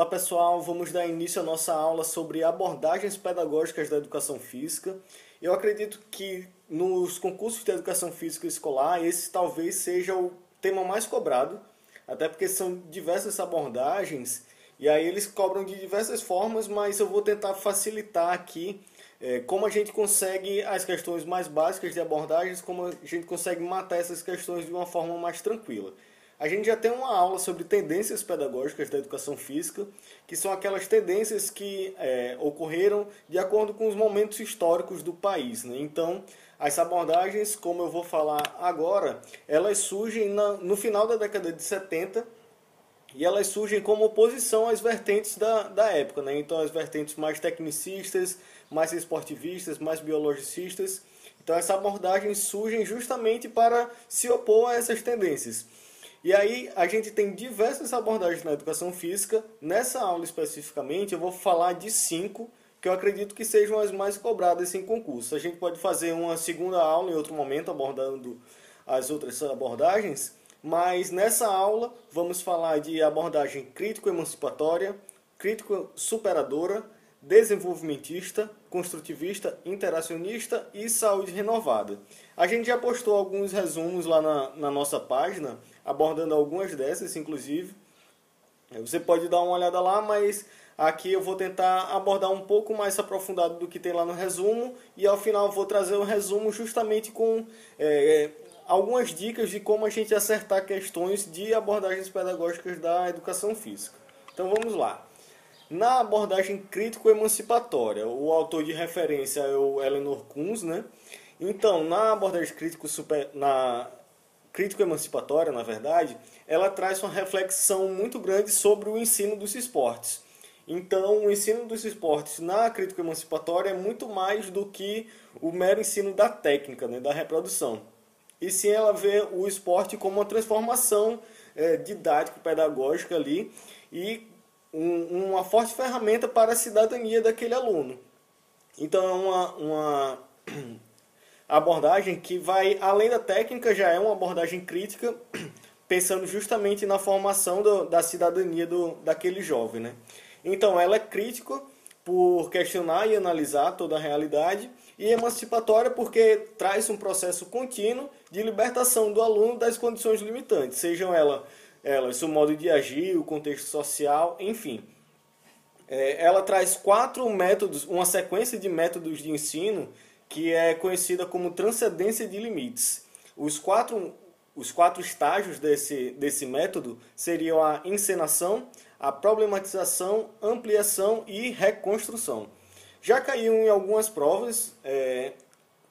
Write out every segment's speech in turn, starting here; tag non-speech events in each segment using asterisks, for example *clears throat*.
Olá pessoal, vamos dar início à nossa aula sobre abordagens pedagógicas da educação física. Eu acredito que nos concursos de educação física escolar esse talvez seja o tema mais cobrado, até porque são diversas abordagens e aí eles cobram de diversas formas, mas eu vou tentar facilitar aqui é, como a gente consegue as questões mais básicas de abordagens, como a gente consegue matar essas questões de uma forma mais tranquila. A gente já tem uma aula sobre tendências pedagógicas da educação física, que são aquelas tendências que é, ocorreram de acordo com os momentos históricos do país. Né? Então, as abordagens, como eu vou falar agora, elas surgem na, no final da década de 70 e elas surgem como oposição às vertentes da, da época. Né? Então, as vertentes mais tecnicistas, mais esportivistas, mais biologicistas. Então, essas abordagens surgem justamente para se opor a essas tendências. E aí a gente tem diversas abordagens na educação física. Nessa aula especificamente eu vou falar de cinco que eu acredito que sejam as mais cobradas em concurso. A gente pode fazer uma segunda aula em outro momento abordando as outras abordagens, mas nessa aula vamos falar de abordagem crítico-emancipatória, crítico-superadora, desenvolvimentista, construtivista, interacionista e saúde renovada. A gente já postou alguns resumos lá na, na nossa página, abordando algumas dessas, inclusive. Você pode dar uma olhada lá, mas aqui eu vou tentar abordar um pouco mais aprofundado do que tem lá no resumo e ao final vou trazer um resumo justamente com é, algumas dicas de como a gente acertar questões de abordagens pedagógicas da educação física. Então vamos lá. Na abordagem crítico-emancipatória, o autor de referência é o Eleanor Kunz, né? Então, na abordagem crítico super, na crítico-emancipatória, na verdade, ela traz uma reflexão muito grande sobre o ensino dos esportes. Então, o ensino dos esportes na crítico-emancipatória é muito mais do que o mero ensino da técnica, né, da reprodução. E sim ela vê o esporte como uma transformação é, didático-pedagógica ali e um, uma forte ferramenta para a cidadania daquele aluno. Então é uma, uma *clears throat* abordagem que vai além da técnica, já é uma abordagem crítica, *clears throat* pensando justamente na formação do, da cidadania do, daquele jovem. Né? Então ela é crítica por questionar e analisar toda a realidade e emancipatória porque traz um processo contínuo de libertação do aluno das condições limitantes, sejam elas ela, seu modo de agir, o contexto social, enfim. É, ela traz quatro métodos, uma sequência de métodos de ensino que é conhecida como transcendência de limites. Os quatro, os quatro estágios desse, desse método seriam a encenação, a problematização, ampliação e reconstrução. Já caiu em algumas provas é,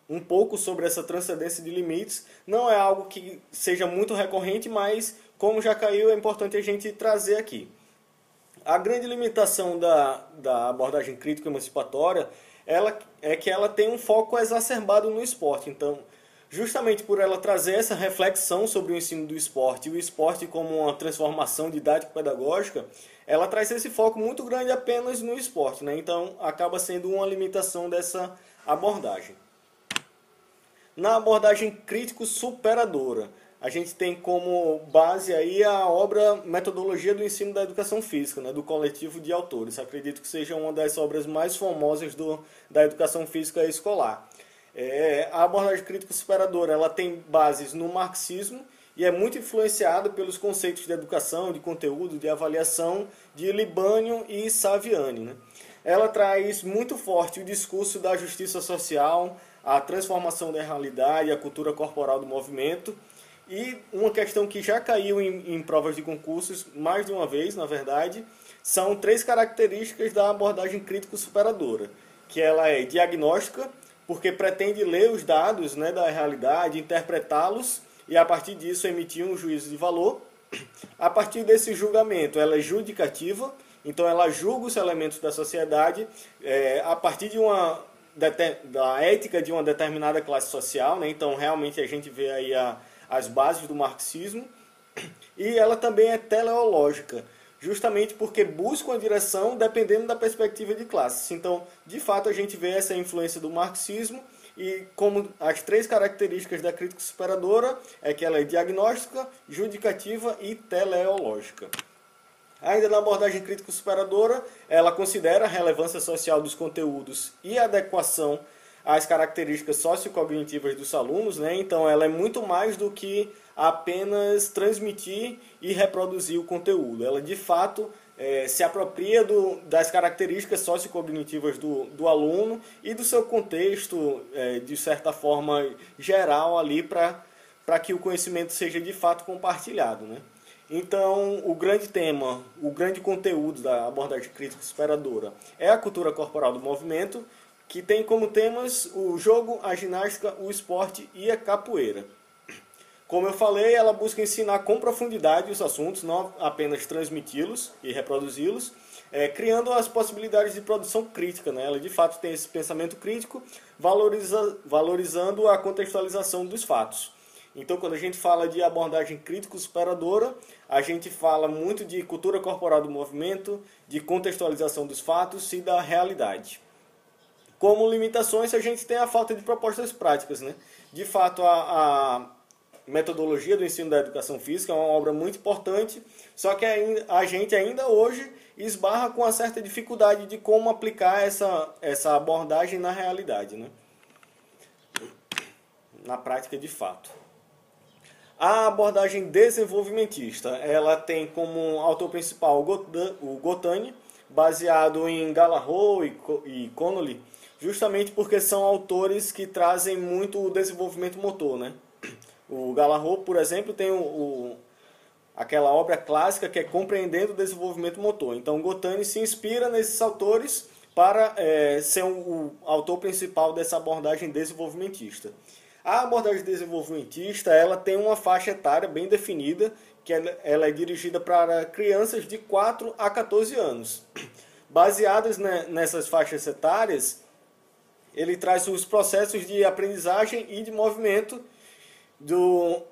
um pouco sobre essa transcendência de limites. Não é algo que seja muito recorrente, mas como já caiu, é importante a gente trazer aqui. A grande limitação da, da abordagem crítica emancipatória ela, é que ela tem um foco exacerbado no esporte. Então, justamente por ela trazer essa reflexão sobre o ensino do esporte e o esporte como uma transformação didático-pedagógica, ela traz esse foco muito grande apenas no esporte. Né? Então, acaba sendo uma limitação dessa abordagem. Na abordagem crítico-superadora, a gente tem como base aí a obra Metodologia do Ensino da Educação Física, né, do coletivo de autores. Acredito que seja uma das obras mais famosas do, da educação física escolar. É, a abordagem crítica superadora ela tem bases no marxismo e é muito influenciada pelos conceitos de educação, de conteúdo, de avaliação de Libânio e Saviani. Né? Ela traz muito forte o discurso da justiça social, a transformação da realidade, a cultura corporal do movimento e uma questão que já caiu em, em, provas de concursos mais de uma vez, na verdade, são três características da abordagem crítico-superadora, que ela é diagnóstica, porque pretende ler os dados né, da realidade, interpretá-los e a partir disso emitir um juízo de valor. A partir desse julgamento, ela é judicativa, então ela julga os elementos da sociedade é, a partir de uma da ética de uma determinada classe social, né? então realmente a gente vê aí a as bases do marxismo, e ela também é teleológica, justamente porque busca uma direção dependendo da perspectiva de classes. Então, de fato, a gente vê essa influência do marxismo e como as três características da crítica superadora é que ela é diagnóstica, judicativa e teleológica. Ainda na abordagem crítica superadora, ela considera a relevância social dos conteúdos e a adequação às características sociocognitivas dos alunos, né? Então ela é muito mais do que apenas transmitir e reproduzir o conteúdo. Ela de fato é, se apropria do, das características sociocognitivas do, do aluno e do seu contexto, é, de certa forma geral ali para que o conhecimento seja de fato compartilhado, né? Então, o grande tema, o grande conteúdo da abordagem crítica superadora é a cultura corporal do movimento, que tem como temas o jogo, a ginástica, o esporte e a capoeira. Como eu falei, ela busca ensinar com profundidade os assuntos, não apenas transmiti-los e reproduzi-los, é, criando as possibilidades de produção crítica. Né? Ela de fato tem esse pensamento crítico, valoriza, valorizando a contextualização dos fatos. Então, quando a gente fala de abordagem crítico-superadora, a gente fala muito de cultura corporal do movimento, de contextualização dos fatos e da realidade. Como limitações, a gente tem a falta de propostas práticas. Né? De fato, a, a metodologia do ensino da educação física é uma obra muito importante, só que a gente ainda hoje esbarra com uma certa dificuldade de como aplicar essa, essa abordagem na realidade, né? na prática de fato. A abordagem desenvolvimentista, ela tem como autor principal o Gotani, baseado em Gallagher e Connolly, justamente porque são autores que trazem muito o desenvolvimento motor, né? O Gallagher, por exemplo, tem o, o, aquela obra clássica que é Compreendendo o Desenvolvimento Motor. Então, Gotani se inspira nesses autores para é, ser o, autor principal dessa abordagem desenvolvimentista. A abordagem desenvolvimentista ela tem uma faixa etária bem definida, que ela é dirigida para crianças de 4 a 14 anos. Baseadas nessas faixas etárias, ele traz os processos de aprendizagem e de movimento do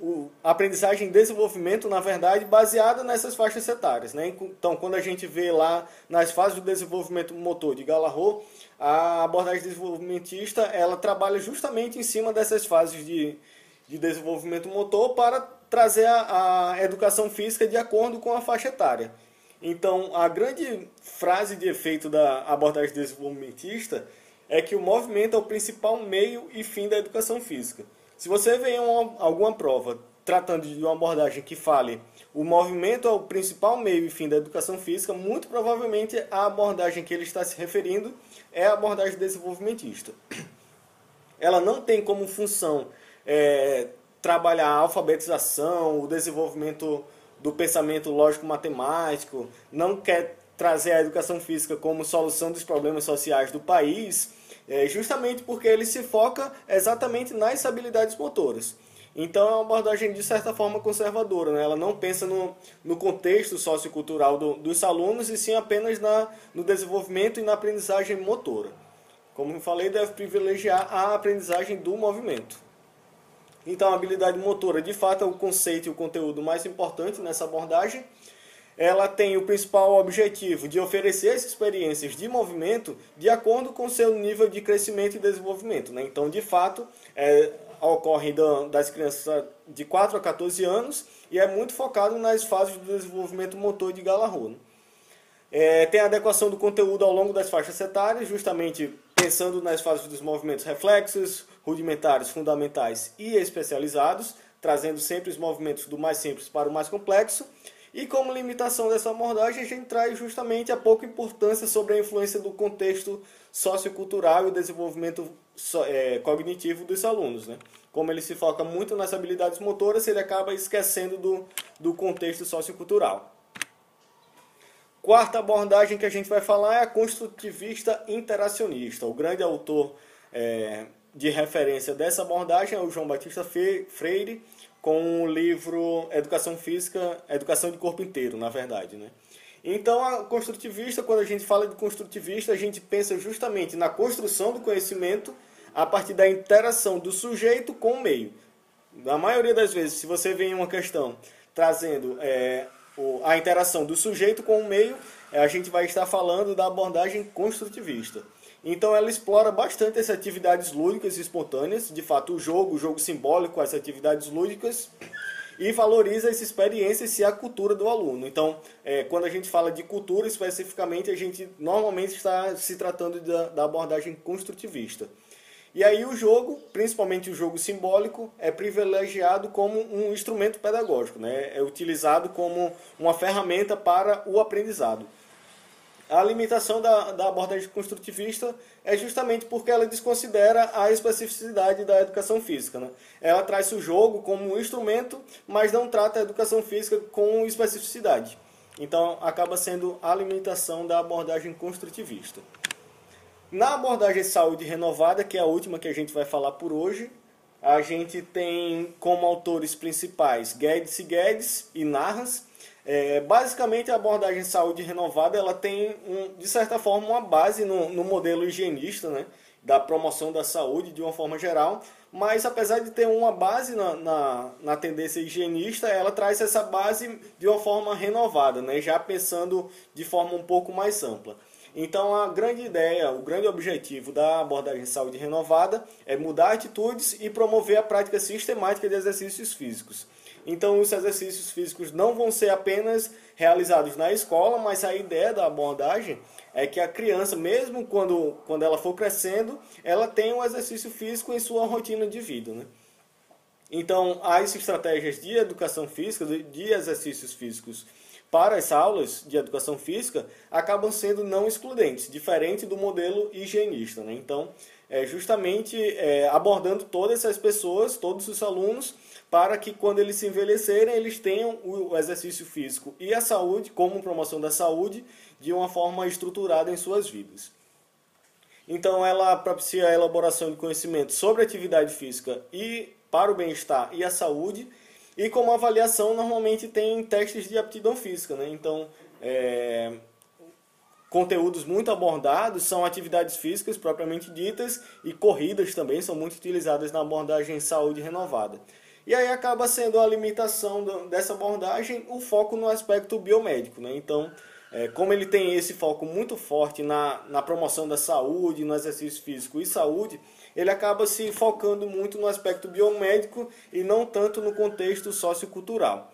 o, aprendizagem e desenvolvimento, na verdade, baseada nessas faixas etárias. Né? Então, quando a gente vê lá nas fases do desenvolvimento motor de Galarro, a abordagem desenvolvimentista ela trabalha justamente em cima dessas fases de, de desenvolvimento motor para trazer a, a educação física de acordo com a faixa etária. Então, a grande frase de efeito da abordagem desenvolvimentista é que o movimento é o principal meio e fim da educação física. Se você vê uma, alguma prova tratando de uma abordagem que fale o movimento é o principal meio e fim da educação física, muito provavelmente a abordagem que ele está se referindo é a abordagem desenvolvimentista. Ela não tem como função é, trabalhar a alfabetização, o desenvolvimento do pensamento lógico-matemático, não quer trazer a educação física como solução dos problemas sociais do país, é, justamente porque ele se foca exatamente nas habilidades motoras. Então é uma abordagem de certa forma conservadora, né? ela não pensa no, no contexto sociocultural do, dos alunos e sim apenas na, no desenvolvimento e na aprendizagem motora. Como eu falei, deve privilegiar a aprendizagem do movimento. Então a habilidade motora de fato é o conceito e o conteúdo mais importante nessa abordagem ela tem o principal objetivo de oferecer as experiências de movimento de acordo com seu nível de crescimento e desenvolvimento. Né? Então, de fato, é, ocorre das crianças de 4 a 14 anos e é muito focado nas fases do desenvolvimento motor de Galarro. Né? É, tem a adequação do conteúdo ao longo das faixas etárias, justamente pensando nas fases dos movimentos reflexos, rudimentares, fundamentais e especializados, trazendo sempre os movimentos do mais simples para o mais complexo e como limitação dessa abordagem, a gente traz justamente a pouca importância sobre a influência do contexto sociocultural e o desenvolvimento é, cognitivo dos alunos. Né? Como ele se foca muito nas habilidades motoras, ele acaba esquecendo do, do contexto sociocultural. Quarta abordagem que a gente vai falar é a construtivista interacionista. O grande autor é, de referência dessa abordagem é o João Batista Freire, com o livro Educação Física, Educação de Corpo Inteiro, na verdade, né? Então, a construtivista, quando a gente fala de construtivista, a gente pensa justamente na construção do conhecimento a partir da interação do sujeito com o meio. Na maioria das vezes, se você vem uma questão trazendo é, a interação do sujeito com o meio, a gente vai estar falando da abordagem construtivista. Então ela explora bastante essas atividades lúdicas e espontâneas, de fato o jogo, o jogo simbólico, as atividades lúdicas, e valoriza essa experiência e a cultura do aluno. Então, é, quando a gente fala de cultura especificamente, a gente normalmente está se tratando da, da abordagem construtivista. E aí o jogo, principalmente o jogo simbólico, é privilegiado como um instrumento pedagógico, né? é utilizado como uma ferramenta para o aprendizado. A limitação da, da abordagem construtivista é justamente porque ela desconsidera a especificidade da educação física. Né? Ela traz o jogo como um instrumento, mas não trata a educação física com especificidade. Então, acaba sendo a limitação da abordagem construtivista. Na abordagem saúde renovada, que é a última que a gente vai falar por hoje, a gente tem como autores principais Guedes e Guedes e Narras, é, basicamente, a abordagem saúde renovada ela tem, um, de certa forma, uma base no, no modelo higienista, né, da promoção da saúde de uma forma geral, mas apesar de ter uma base na, na, na, tendência higienista, ela traz essa base de uma forma renovada, né, já pensando de forma um pouco mais ampla. Então, a grande ideia, o grande objetivo da abordagem saúde renovada é mudar atitudes e promover a prática sistemática de exercícios físicos. Então, os exercícios físicos não vão ser apenas realizados na escola, mas a ideia da abordagem é que a criança, mesmo quando, quando ela for crescendo, ela tenha um exercício físico em sua rotina de vida. Né? Então, as estratégias de educação física, de exercícios físicos para as aulas de educação física, acabam sendo não excludentes, diferente do modelo higienista. Né? Então, é justamente é, abordando todas essas pessoas, todos os alunos, para que quando eles se envelhecerem, eles tenham o exercício físico e a saúde, como promoção da saúde, de uma forma estruturada em suas vidas. Então, ela propicia a elaboração de conhecimento sobre atividade física e para o bem-estar e a saúde, e como avaliação, normalmente tem testes de aptidão física. Né? Então, é, conteúdos muito abordados são atividades físicas propriamente ditas e corridas também são muito utilizadas na abordagem saúde renovada. E aí acaba sendo a limitação dessa abordagem o foco no aspecto biomédico. Né? Então, é, como ele tem esse foco muito forte na, na promoção da saúde, no exercício físico e saúde, ele acaba se focando muito no aspecto biomédico e não tanto no contexto sociocultural.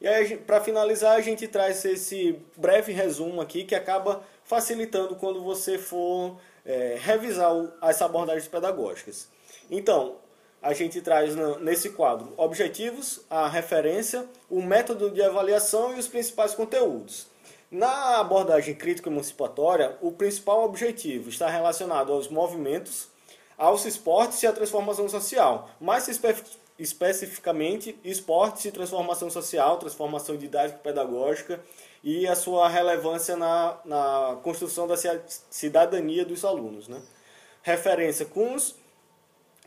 E aí, para finalizar, a gente traz esse breve resumo aqui que acaba facilitando quando você for é, revisar as abordagens pedagógicas. Então, a gente traz nesse quadro objetivos, a referência, o método de avaliação e os principais conteúdos. Na abordagem crítico-emancipatória, o principal objetivo está relacionado aos movimentos, aos esportes e à transformação social, mais espe especificamente esportes e transformação social, transformação didático-pedagógica e a sua relevância na, na construção da cidadania dos alunos. Né? Referência os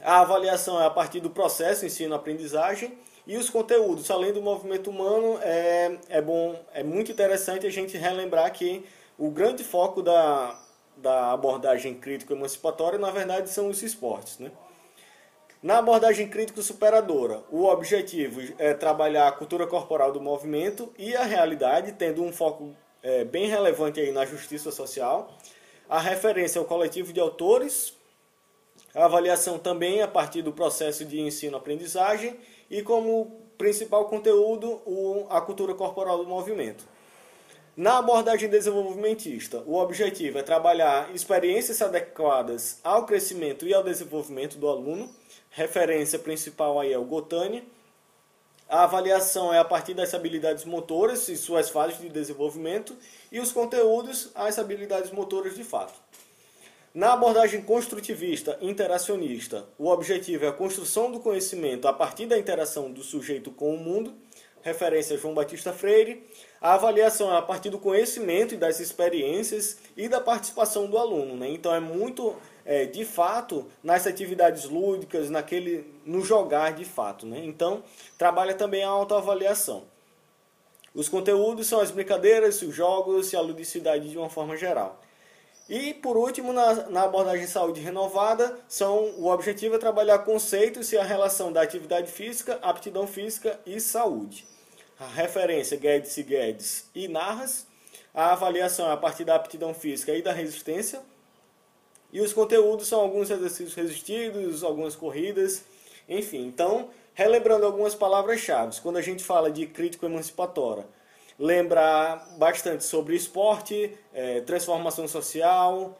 a avaliação é a partir do processo ensino-aprendizagem e os conteúdos, além do movimento humano, é, é bom, é muito interessante a gente relembrar que o grande foco da, da abordagem crítico-emancipatória, na verdade, são os esportes. Né? Na abordagem crítico-superadora, o objetivo é trabalhar a cultura corporal do movimento e a realidade, tendo um foco é, bem relevante aí na justiça social. A referência ao coletivo de autores, a avaliação também a partir do processo de ensino-aprendizagem e como principal conteúdo o, a cultura corporal do movimento. Na abordagem desenvolvimentista, o objetivo é trabalhar experiências adequadas ao crescimento e ao desenvolvimento do aluno. Referência principal aí é o Gotani. A avaliação é a partir das habilidades motoras e suas fases de desenvolvimento e os conteúdos, as habilidades motoras de fato. Na abordagem construtivista interacionista, o objetivo é a construção do conhecimento a partir da interação do sujeito com o mundo, referência João Batista Freire. A avaliação é a partir do conhecimento e das experiências e da participação do aluno. Né? Então é muito, é, de fato, nas atividades lúdicas, naquele, no jogar de fato. Né? Então trabalha também a autoavaliação. Os conteúdos são as brincadeiras, os jogos e a ludicidade de uma forma geral. E, por último, na, na abordagem saúde renovada, são, o objetivo é trabalhar conceitos e a relação da atividade física, aptidão física e saúde. A referência Guedes e Guedes e Narras. A avaliação é a partir da aptidão física e da resistência. E os conteúdos são alguns exercícios resistidos, algumas corridas, enfim. Então, Relembrando algumas palavras-chave, quando a gente fala de crítico emancipatória, lembrar bastante sobre esporte, é, transformação social,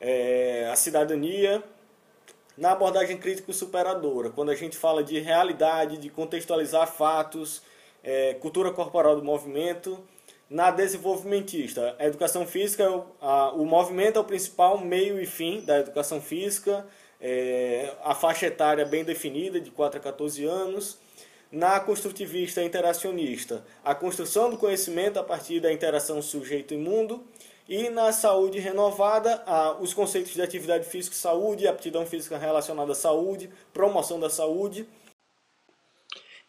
é, a cidadania. Na abordagem crítico-superadora, quando a gente fala de realidade, de contextualizar fatos, é, cultura corporal do movimento. Na desenvolvimentista, a educação física, a, o movimento é o principal meio e fim da educação física, é, a faixa etária bem definida, de 4 a 14 anos. Na construtivista interacionista, a construção do conhecimento a partir da interação sujeito e mundo. E na saúde renovada, os conceitos de atividade física e saúde, aptidão física relacionada à saúde, promoção da saúde.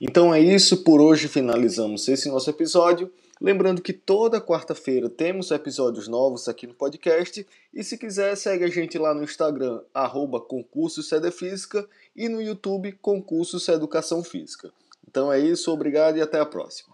Então é isso, por hoje finalizamos esse nosso episódio. Lembrando que toda quarta-feira temos episódios novos aqui no podcast. E se quiser, segue a gente lá no Instagram, arroba concurso e no YouTube, concurso Educação Física. Então é isso, obrigado e até a próxima.